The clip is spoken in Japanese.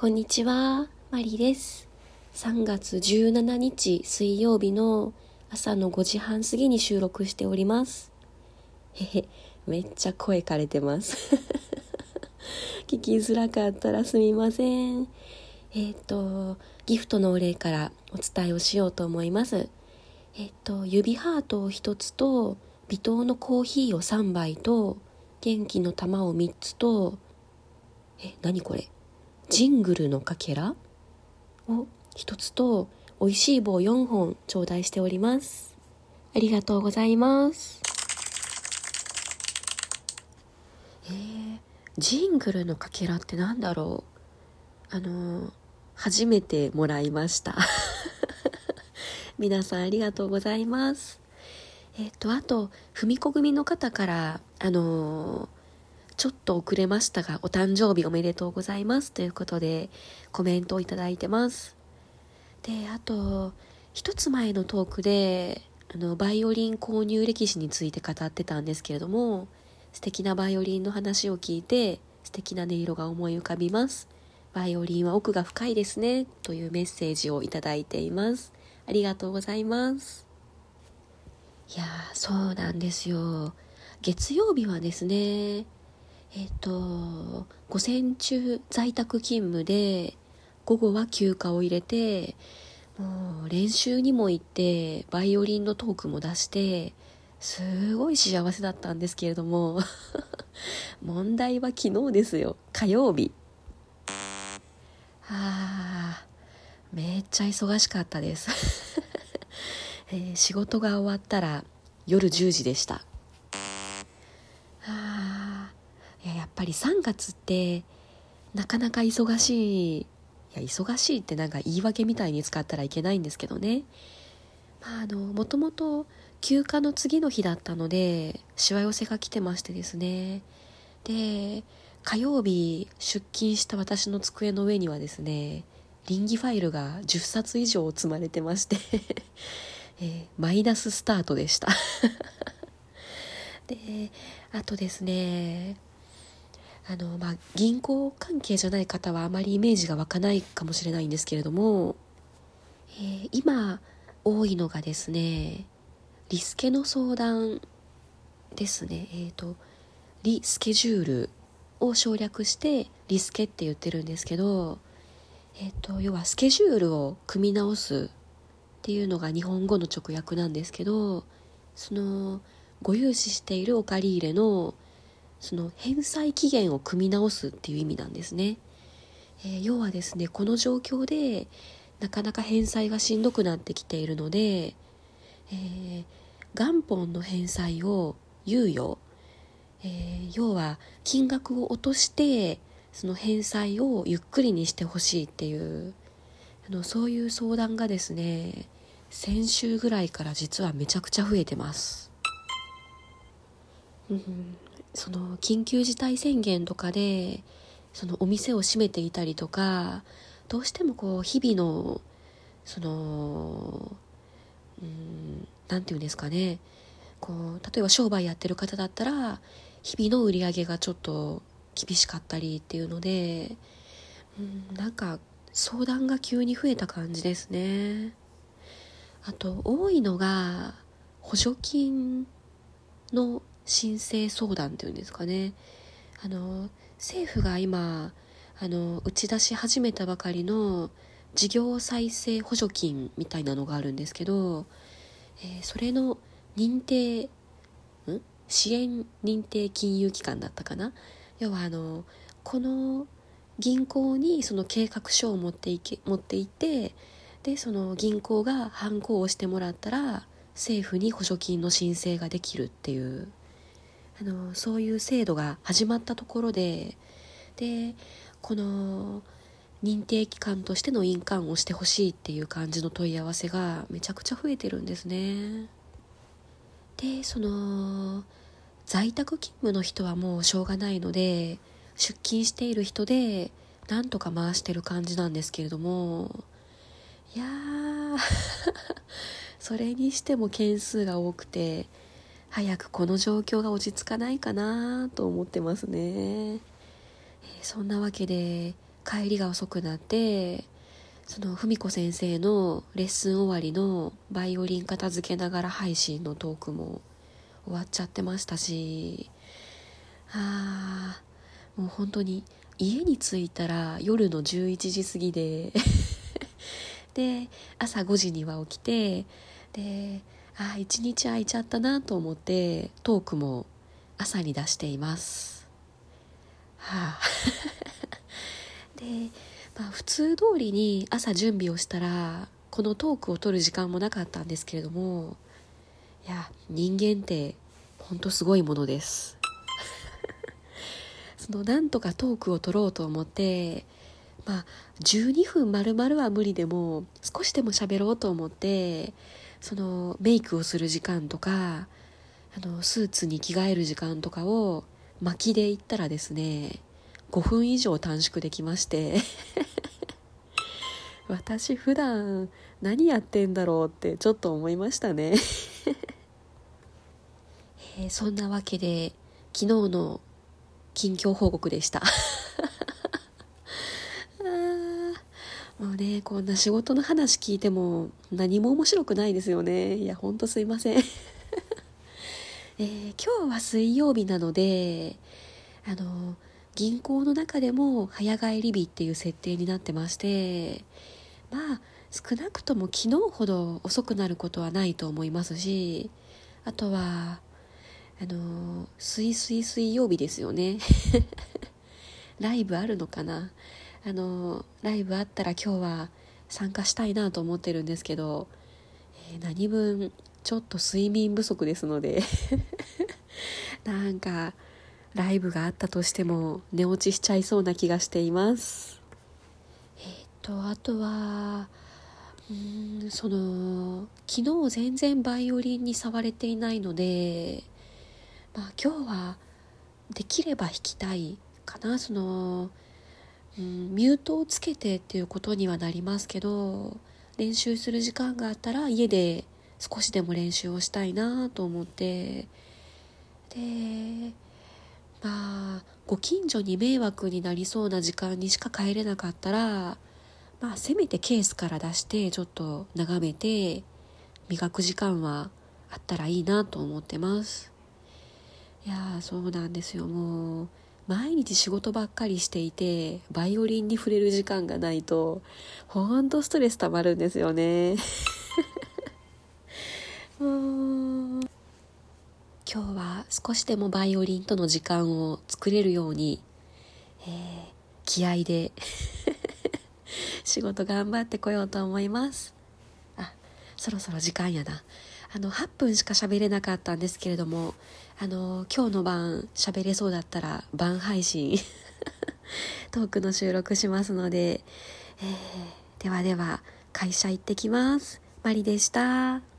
こんにちは、マリです。3月17日水曜日の朝の5時半過ぎに収録しております。へへ、めっちゃ声枯れてます。聞きづらかったらすみません。えっ、ー、と、ギフトのお礼からお伝えをしようと思います。えっ、ー、と、指ハートを1つと、微糖のコーヒーを3杯と、元気の玉を3つと、え、何これ？ジングルのかけら？を1つと、美味しい棒4本頂戴しております。ありがとうございます。えー、ジングルのかけらって何だろう？あの初めてもらいました。皆さんありがとうございます。えっ、と、あと、ふみこ組の方から、あのー、ちょっと遅れましたが、お誕生日おめでとうございますということで、コメントをいただいてます。で、あと、一つ前のトークで、あの、バイオリン購入歴史について語ってたんですけれども、素敵なバイオリンの話を聞いて、素敵な音色が思い浮かびます。バイオリンは奥が深いですね、というメッセージをいただいています。ありがとうございます。いやそうなんですよ。月曜日はですね、えっ、と、午前中在宅勤務で、午後は休暇を入れて、もう練習にも行って、バイオリンのトークも出して、すごい幸せだったんですけれども、問題は昨日ですよ。火曜日。あー、めっちゃ忙しかったです。えー、仕事が終わったら夜10時でしたあいややっぱり3月ってなかなか忙しいいや忙しいってなんか言い訳みたいに使ったらいけないんですけどね。まああのもともと休暇の次の日だったのでしわ寄せが来てましてですね。で火曜日出勤した私の机の上にはですね臨時ファイルが10冊以上積まれてまして えー、マイナススタートでした。であとですねあの、まあ、銀行関係じゃない方はあまりイメージが湧かないかもしれないんですけれども、えー、今多いのがですねリスケの相談ですね。えっ、ー、とリスケジュールを省略してリスケって言ってるんですけど、えっ、ー、と要はスケジュールを組み直すっていうのが日本語の直訳なんですけどそのご融資しているお借り入れのその返済期限を組み直すっていう意味なんですね、えー、要はですねこの状況でなかなか返済がしんどくなってきているので、えー、元本の返済を猶予、えー、要は金額を落としてその返済をゆっくりにしてほしいっていうあのそういう相談がですね先週ぐらいから実はめちゃくちゃ増えてます。その緊急事態宣言とかでそのお店を閉めていたりとかどうしてもこう日々のそのうん何て言うんですかねこう例えば商売やってる方だったら日々の売り上げがちょっと厳しかったりっていうのでうんなんか相談が急に増えた感じですね。あと多いのが補助金の申請相談っていうんですかね。あの政府が今あの打ち出し始めたばかりの事業再生補助金みたいなのがあるんですけど、えー、それの認定ん？支援認定金融機関だったかな？要はあのこの銀行にその計画書を持っていけ持っていてでその銀行が犯行をしてもらったら政府に補助金の申請ができるっていうあのそういう制度が始まったところででこの認定機関としての印鑑をしてほしいっていう感じの問い合わせがめちゃくちゃ増えてるんですね。でその在宅勤務の人はもうしょうがないので出勤している人でなんとか回してる感じなんですけれどもいや それにしても件数が多くて早くこの状況が落ち着かないかなと思ってますね、そんなわけで帰りが遅くなってその文子先生のレッスン終わりのバイオリン片付けながら配信のトークも終わっちゃってましたしあーもう本当に家に着いたら夜の11時過ぎで で朝5時には起きてであ一日空いちゃったなと思ってトークも朝に出しています。はあ。で、まあ、普通通りに朝準備をしたらこのトークを取る時間もなかったんですけれどもいや人間って本当すごいものです。そのなんとかトークを取ろうと思ってまあ12分丸々は無理でも少しでも喋ろうと思ってそのメイクをする時間とかあのスーツに着替える時間とかを巻きで言ったらですね5分以上短縮できまして 私普段何やってんだろうってちょっと思いましたね。えー、そんなわけで昨日の近況報告でした。もうねこんな仕事の話聞いても何も面白くないですよね。いやほんとすいません。えー、今日は水曜日なのであの銀行の中でも早帰り日っていう設定になってましてまあ少なくとも昨日ほど遅くなることはないと思いますしあとはあの水水水曜日ですよね。ライブあるのかな。あのライブあったら今日は参加したいなと思ってるんですけど、えー、何分ちょっと睡眠不足ですので なんかライブがあったとしても寝落ちしちゃいそうな気がしています。えっ、とあとはうんその昨日全然バイオリンに触れていないのでまあ、今日はできれば弾きたいかな。その、ミュートをつけてっていうことにはなりますけど練習する時間があったら家で少しでも練習をしたいなと思ってでまあご近所に迷惑になりそうな時間にしか帰れなかったらまあせめてケースから出してちょっと眺めて磨く時間はあったらいいなと思ってます。いやそうなんですよもう毎日仕事ばっかりしていてバイオリンに触れる時間がないとほんとストレス溜まるんですよね。今日は少しでもバイオリンとの時間を作れるように、えー、気合で 仕事頑張ってこようと思います。そろそろ時間やなあの8分しか喋れなかったんですけれどもあの今日の晩喋れそうだったら晩配信 トークの収録しますので、えー、ではでは会社行ってきますマリでした。